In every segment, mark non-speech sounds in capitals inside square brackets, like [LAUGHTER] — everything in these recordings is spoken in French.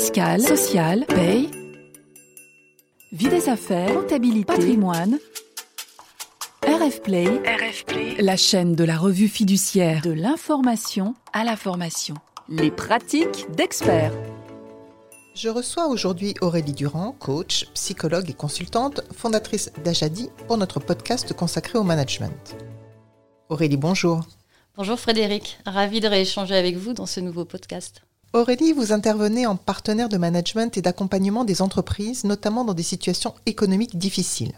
fiscale, sociale, paye, vie des affaires, comptabilité, patrimoine. RF Play, RF Play, la chaîne de la revue fiduciaire de l'information à la formation. Les pratiques d'experts. Je reçois aujourd'hui Aurélie Durand, coach, psychologue et consultante, fondatrice d'Ajadi pour notre podcast consacré au management. Aurélie, bonjour. Bonjour Frédéric, ravi de rééchanger avec vous dans ce nouveau podcast. Aurélie, vous intervenez en partenaire de management et d'accompagnement des entreprises, notamment dans des situations économiques difficiles.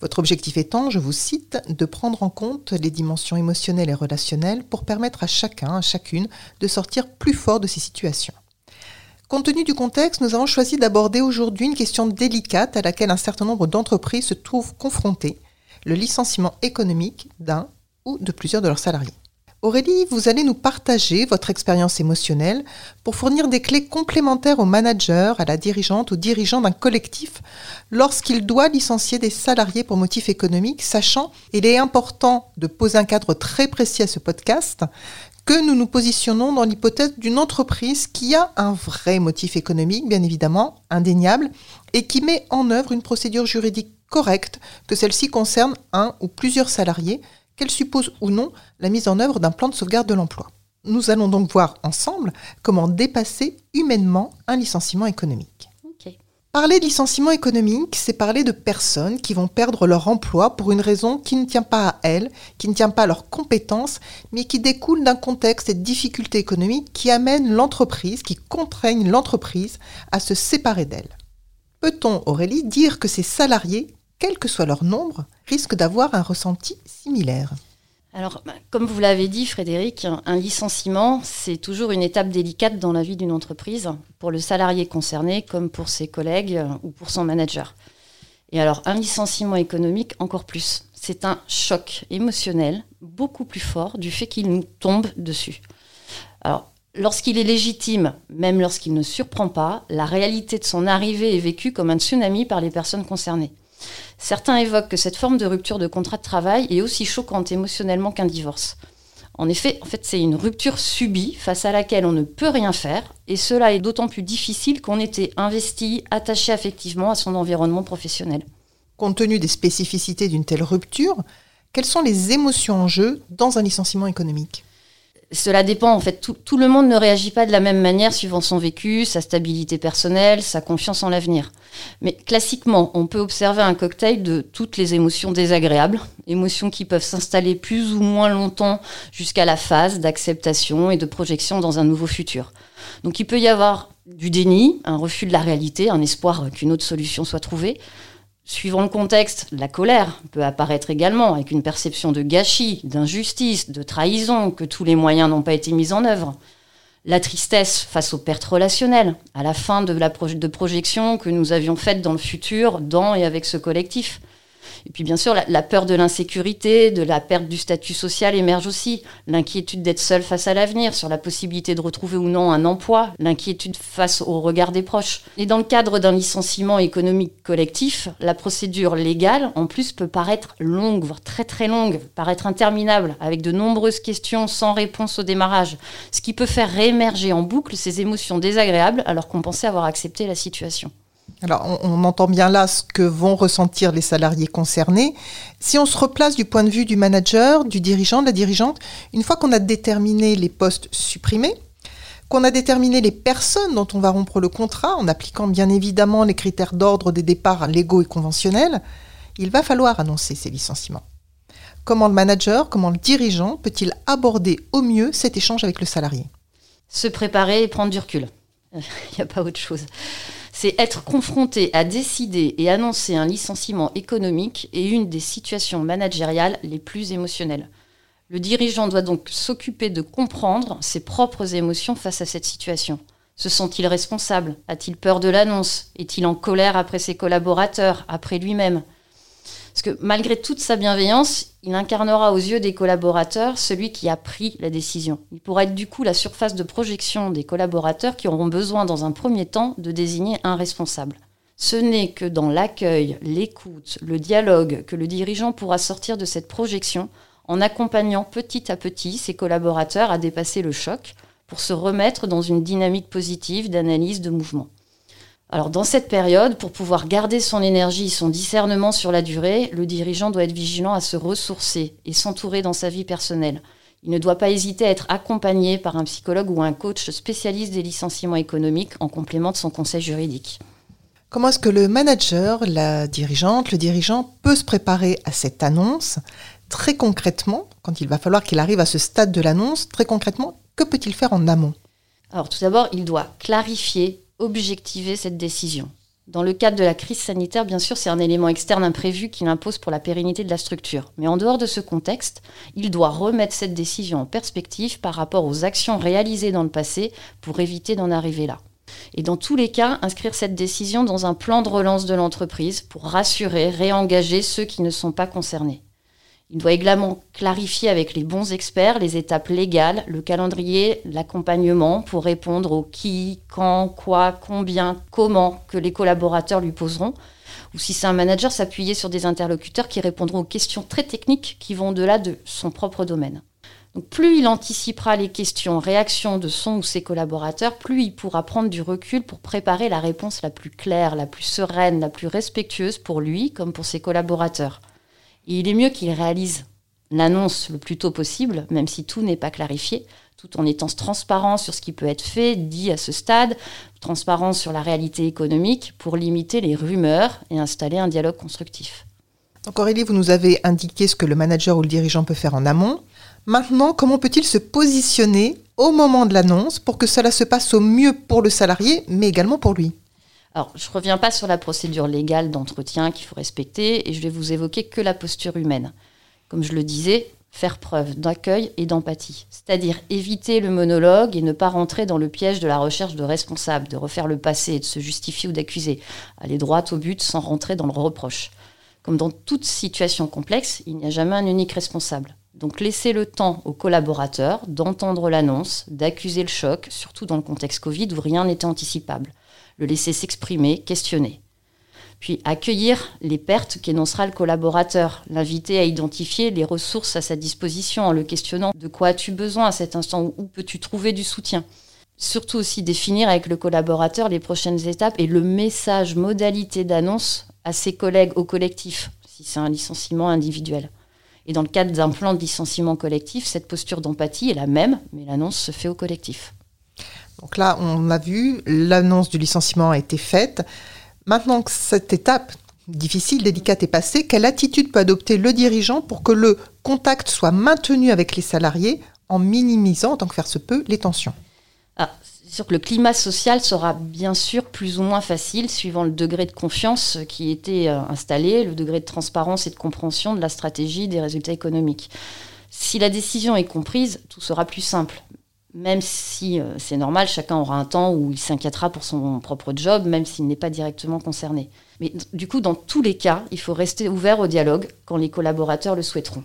Votre objectif étant, je vous cite, de prendre en compte les dimensions émotionnelles et relationnelles pour permettre à chacun, à chacune, de sortir plus fort de ces situations. Compte tenu du contexte, nous avons choisi d'aborder aujourd'hui une question délicate à laquelle un certain nombre d'entreprises se trouvent confrontées, le licenciement économique d'un ou de plusieurs de leurs salariés. Aurélie, vous allez nous partager votre expérience émotionnelle pour fournir des clés complémentaires au manager, à la dirigeante ou dirigeant d'un collectif lorsqu'il doit licencier des salariés pour motif économique, sachant, il est important de poser un cadre très précis à ce podcast, que nous nous positionnons dans l'hypothèse d'une entreprise qui a un vrai motif économique, bien évidemment, indéniable, et qui met en œuvre une procédure juridique correcte, que celle-ci concerne un ou plusieurs salariés, qu'elle suppose ou non la mise en œuvre d'un plan de sauvegarde de l'emploi. Nous allons donc voir ensemble comment dépasser humainement un licenciement économique. Parler de licenciement économique, c'est parler de personnes qui vont perdre leur emploi pour une raison qui ne tient pas à elles, qui ne tient pas à leurs compétences, mais qui découle d'un contexte et de difficultés économiques qui amènent l'entreprise, qui contraignent l'entreprise à se séparer d'elle. Peut-on, Aurélie, dire que ces salariés quel que soit leur nombre, risquent d'avoir un ressenti similaire. Alors, bah, comme vous l'avez dit, Frédéric, un licenciement, c'est toujours une étape délicate dans la vie d'une entreprise, pour le salarié concerné comme pour ses collègues ou pour son manager. Et alors, un licenciement économique, encore plus. C'est un choc émotionnel beaucoup plus fort du fait qu'il nous tombe dessus. Alors, lorsqu'il est légitime, même lorsqu'il ne surprend pas, la réalité de son arrivée est vécue comme un tsunami par les personnes concernées. Certains évoquent que cette forme de rupture de contrat de travail est aussi choquante émotionnellement qu'un divorce. En effet, en fait, c'est une rupture subie face à laquelle on ne peut rien faire, et cela est d'autant plus difficile qu'on était investi, attaché affectivement à son environnement professionnel. Compte tenu des spécificités d'une telle rupture, quelles sont les émotions en jeu dans un licenciement économique? Cela dépend en fait. Tout, le monde ne réagit pas de la même manière suivant son vécu, sa stabilité personnelle, sa confiance en l'avenir. Mais classiquement, on peut observer un cocktail de toutes les émotions désagréables, émotions qui peuvent s'installer plus ou moins longtemps jusqu'à la phase d'acceptation et de projection dans un nouveau futur. Donc il peut y avoir du déni, un refus de la réalité, un espoir qu'une autre solution soit trouvée, Suivant le contexte, la colère peut apparaître également avec une perception de gâchis, d'injustice, de trahison, que tous les moyens n'ont pas été mis en œuvre. La tristesse face aux pertes relationnelles, à la fin de la projection que nous avions faite dans le futur, dans et avec ce collectif. Et puis bien sûr, la, peur de l'insécurité, de la perte du statut social émerge aussi. L'inquiétude d'être seul face à l'avenir, sur la possibilité de retrouver ou non un emploi, l'inquiétude face au regard des proches. Et dans le cadre d'un licenciement économique collectif, la procédure légale, en plus, peut paraître longue, voire très très longue, paraître interminable, avec de nombreuses questions sans réponse au démarrage, ce qui peut faire réémerger en boucle ces émotions désagréables alors qu'on pensait avoir accepté la situation. Alors, on, entend bien là ce que vont ressentir les salariés concernés. Si on se replace du point de vue du manager, du dirigeant, de la dirigeante, une fois qu'on a déterminé les postes supprimés, qu'on a déterminé les personnes dont on va rompre le contrat, en appliquant bien évidemment les critères d'ordre des départs légaux et conventionnels, il va falloir annoncer ces licenciements. Comment le manager, comment le dirigeant peut-il aborder au mieux cet échange avec le salarié? Se préparer et prendre du recul. [LAUGHS] Il n'y a pas autre chose c'est être confronté à décider et annoncer un licenciement économique et une des situations managériales les plus émotionnelles. Le dirigeant doit donc s'occuper de comprendre ses propres émotions face à cette situation. Se sent-il responsable? A-t-il peur de l'annonce? Est-il en colère après ses collaborateurs, après lui-même? Parce que malgré toute sa bienveillance, il incarnera aux yeux des collaborateurs celui qui a pris la décision. Il pourra être du coup la surface de projection des collaborateurs qui auront besoin dans un premier temps de désigner un responsable. Ce n'est que dans l'accueil, l'écoute, le dialogue que le dirigeant pourra sortir de cette projection en accompagnant petit à petit ses collaborateurs à dépasser le choc, pour se remettre dans une dynamique positive d'analyse de mouvement. Alors dans cette période, pour pouvoir garder son énergie, son discernement sur la durée, le dirigeant doit être vigilant à se ressourcer et s'entourer dans sa vie personnelle. Il ne doit pas hésiter à être accompagné par un psychologue ou un coach spécialiste des licenciements économiques en complément de son conseil juridique. Comment est-ce que le manager, la dirigeante, le dirigeant peut se préparer à cette annonce Très concrètement, quand il va falloir qu'il arrive à ce stade de l'annonce, très concrètement, que peut-il faire en amont? Alors tout d'abord, il doit clarifier, objectiver cette décision. Dans le cadre de la crise sanitaire, bien sûr, c'est un élément externe imprévu qu'il impose pour la pérennité de la structure. Mais en dehors de ce contexte, il doit remettre cette décision en perspective par rapport aux actions réalisées dans le passé pour éviter d'en arriver là. Et dans tous les cas, inscrire cette décision dans un plan de relance de l'entreprise pour rassurer, réengager ceux qui ne sont pas concernés. Il doit également clarifier avec les bons experts les étapes légales, le calendrier, l'accompagnement pour répondre au qui, quand, quoi, combien, comment que les collaborateurs lui poseront. Ou si c'est un manager, s'appuyer sur des interlocuteurs qui répondront aux questions très techniques qui vont au-delà de son propre domaine. Plus il anticipera les questions, réactions de son ou ses collaborateurs, plus il pourra prendre du recul pour préparer la réponse la plus claire, la plus sereine, la plus respectueuse pour lui comme pour ses collaborateurs. Il est mieux qu'il réalise l'annonce le plus tôt possible, même si tout n'est pas clarifié, tout en étant transparent sur ce qui peut être fait, dit à ce stade, transparent sur la réalité économique, pour limiter les rumeurs et installer un dialogue constructif. Donc Aurélie, vous nous avez indiqué ce que le manager ou le dirigeant peut faire en amont. Maintenant, comment peut-il se positionner au moment de l'annonce pour que cela se passe au mieux pour le salarié, mais également pour lui? Alors, je ne reviens pas sur la procédure légale d'entretien qu'il faut respecter et je vais vous évoquer que la posture humaine. Comme je le disais, faire preuve d'accueil et d'empathie, c'est-à-dire éviter le monologue et ne pas rentrer dans le piège de la recherche de responsables, de refaire le passé, de se justifier ou d'accuser, aller droit au but sans rentrer dans le reproche. Comme dans toute situation complexe, il n'y a jamais un unique responsable. Donc laissez le temps aux collaborateurs d'entendre l'annonce, d'accuser le choc, surtout dans le contexte Covid où rien n'était anticipable le laisser s'exprimer, questionner. Puis accueillir les pertes qu'énoncera le collaborateur, l'inviter à identifier les ressources à sa disposition en le questionnant de quoi as-tu besoin à cet instant, où peux-tu trouver du soutien? Surtout aussi définir avec le collaborateur les prochaines étapes et le message, modalité d'annonce à ses collègues, au collectif, si c'est un licenciement individuel. Et dans le cadre d'un plan de licenciement collectif, cette posture d'empathie est la même, mais l'annonce se fait au collectif. Donc là, on a vu, l'annonce du licenciement a été faite. Maintenant que cette étape difficile, délicate est passée, quelle attitude peut adopter le dirigeant pour que le contact soit maintenu avec les salariés en minimisant, tant que faire se peut, les tensions? Ah, C'est sûr que le climat social sera bien sûr plus ou moins facile suivant le degré de confiance qui était euh, installé, le degré de transparence et de compréhension de la stratégie des résultats économiques. Si la décision est comprise, tout sera plus simple même si euh, c'est normal, chacun aura un temps où il s'inquiétera pour son propre job, même s'il n'est pas directement concerné. Mais du coup, dans tous les cas, il faut rester ouvert au dialogue quand les collaborateurs le souhaiteront.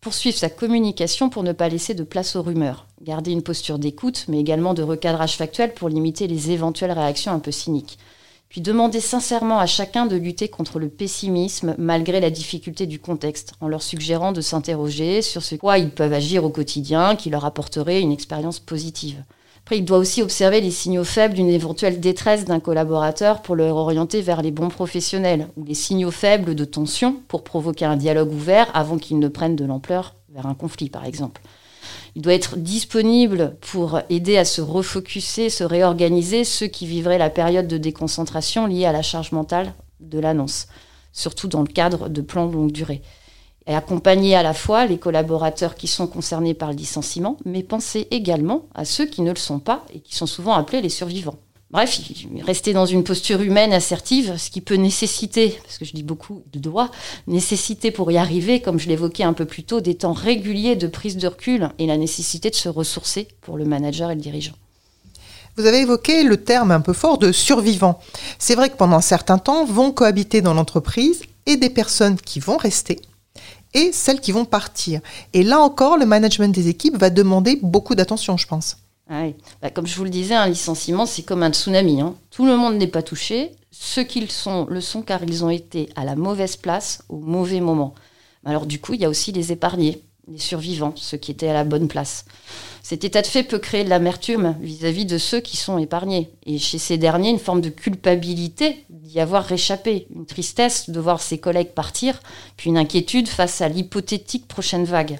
Poursuivre sa communication pour ne pas laisser de place aux rumeurs. Garder une posture d'écoute, mais également de recadrage factuel pour limiter les éventuelles réactions un peu cyniques puis demander sincèrement à chacun de lutter contre le pessimisme malgré la difficulté du contexte, en leur suggérant de s'interroger sur ce quoi ils peuvent agir au quotidien qui leur apporterait une expérience positive. Après, il doit aussi observer les signaux faibles d'une éventuelle détresse d'un collaborateur pour le orienter vers les bons professionnels, ou les signaux faibles de tension pour provoquer un dialogue ouvert avant qu'il ne prenne de l'ampleur vers un conflit, par exemple. Il doit être disponible pour aider à se refocuser, se réorganiser ceux qui vivraient la période de déconcentration liée à la charge mentale de l'annonce, surtout dans le cadre de plans de longue durée. Et accompagner à la fois les collaborateurs qui sont concernés par le licenciement, mais penser également à ceux qui ne le sont pas et qui sont souvent appelés les survivants. Bref, rester dans une posture humaine assertive, ce qui peut nécessiter, parce que je dis beaucoup de doigts, nécessiter pour y arriver, comme je l'évoquais un peu plus tôt, des temps réguliers de prise de recul et la nécessité de se ressourcer pour le manager et le dirigeant. Vous avez évoqué le terme un peu fort de survivant. C'est vrai que pendant un certain temps vont cohabiter dans l'entreprise et des personnes qui vont rester et celles qui vont partir. Et là encore, le management des équipes va demander beaucoup d'attention, je pense. Ah bah, comme je vous le disais, un licenciement, c'est comme un tsunami. Hein. Tout le monde n'est pas touché. Ceux qui sont, le sont car ils ont été à la mauvaise place au mauvais moment. Alors du coup, il y a aussi les épargnés. les survivants, ceux qui étaient à la bonne place. Cet état de fait peut créer de l'amertume vis-à-vis de ceux qui sont épargnés. Et chez ces derniers, une forme de culpabilité d'y avoir réchappé, une tristesse de voir ses collègues partir, puis une inquiétude face à l'hypothétique prochaine vague.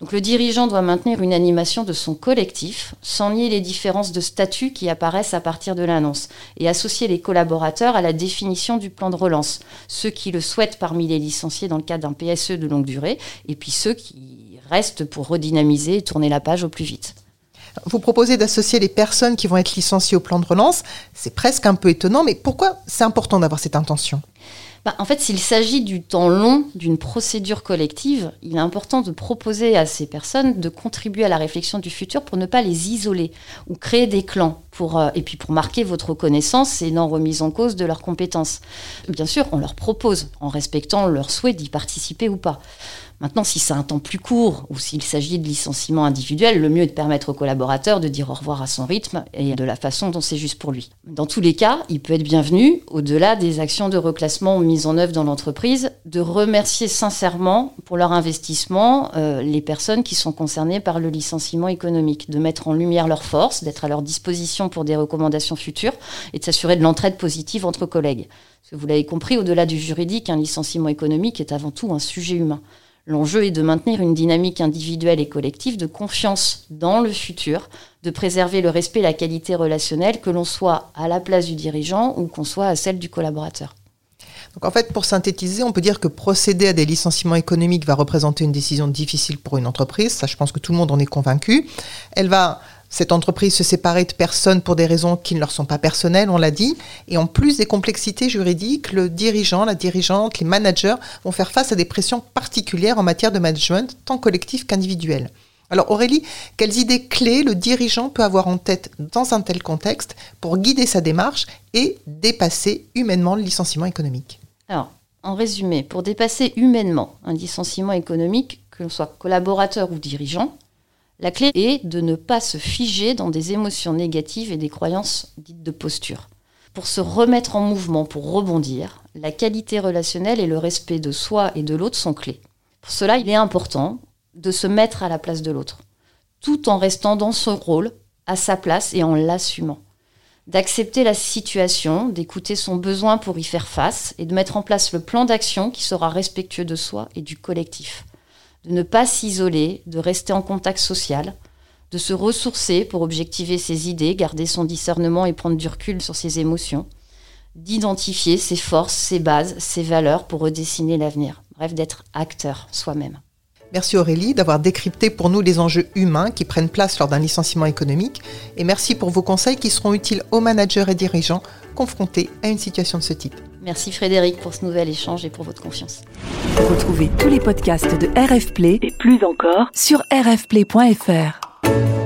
Donc le dirigeant doit maintenir une animation de son collectif, sans nier les différences de statut qui apparaissent à partir de l'annonce, et associer les collaborateurs à la définition du plan de relance, ceux qui le souhaitent parmi les licenciés dans le cadre d'un PSE de longue durée, et puis ceux qui reste pour redynamiser et tourner la page au plus vite. Vous proposez d'associer les personnes qui vont être licenciées au plan de relance. C'est presque un peu étonnant, mais pourquoi c'est important d'avoir cette intention? Bah, en fait, s'il s'agit du temps long d'une procédure collective, il est important de proposer à ces personnes de contribuer à la réflexion du futur pour ne pas les isoler ou créer des clans, euh, et puis pour marquer votre reconnaissance et non remise en cause de leurs compétences. Bien sûr, on leur propose, en respectant leur souhait d'y participer ou pas. Maintenant, si c'est un temps plus court ou s'il s'agit de licenciement individuel, le mieux est de permettre au collaborateur de dire au revoir à son rythme et de la façon dont c'est juste pour lui. Dans tous les cas, il peut être bienvenu, au-delà des actions de reclassement mises en œuvre dans l'entreprise, de remercier sincèrement pour leur investissement euh, les personnes qui sont concernées par le licenciement économique, de mettre en lumière leurs forces, d'être à leur disposition pour des recommandations futures et de s'assurer de l'entraide positive entre collègues. Parce que vous l'avez compris, au-delà du juridique, un licenciement économique est avant tout un sujet humain. L'enjeu est de maintenir une dynamique individuelle et collective de confiance dans le futur, de préserver le respect et la qualité relationnelle, que l'on soit à la place du dirigeant ou qu'on soit à celle du collaborateur. Donc en fait, pour synthétiser, on peut dire que procéder à des licenciements économiques va représenter une décision difficile pour une entreprise. Ça, je pense que tout le monde en est convaincu. Elle va cette entreprise se séparer de personnes pour des raisons qui ne leur sont pas personnelles, on l'a dit. Et en plus des complexités juridiques, le dirigeant, la dirigeante, les managers vont faire face à des pressions particulières en matière de management, tant collectif qu'individuel. Alors Aurélie, quelles idées clés le dirigeant peut avoir en tête dans un tel contexte pour guider sa démarche et dépasser humainement le licenciement économique? Alors, en résumé, pour dépasser humainement un licenciement économique, que l'on soit collaborateur ou dirigeant, la clé est de ne pas se figer dans des émotions négatives et des croyances dites de posture. Pour se remettre en mouvement, pour rebondir, la qualité relationnelle et le respect de soi et de l'autre sont clés. Pour cela, il est important de se mettre à la place de l'autre, tout en restant dans son rôle, à sa place et en l'assumant. D'accepter la situation, d'écouter son besoin pour y faire face et de mettre en place le plan d'action qui sera respectueux de soi et du collectif de ne pas s'isoler, de rester en contact social, de se ressourcer pour objectiver ses idées, garder son discernement et prendre du recul sur ses émotions, d'identifier ses forces, ses bases, ses valeurs pour redessiner l'avenir. Bref, d'être acteur soi-même. Merci Aurélie d'avoir décrypté pour nous les enjeux humains qui prennent place lors d'un licenciement économique et merci pour vos conseils qui seront utiles aux managers et dirigeants confrontés à une situation de ce type. Merci Frédéric pour ce nouvel échange et pour votre confiance. Retrouvez tous les podcasts de RF Play et plus encore sur rfplay.fr.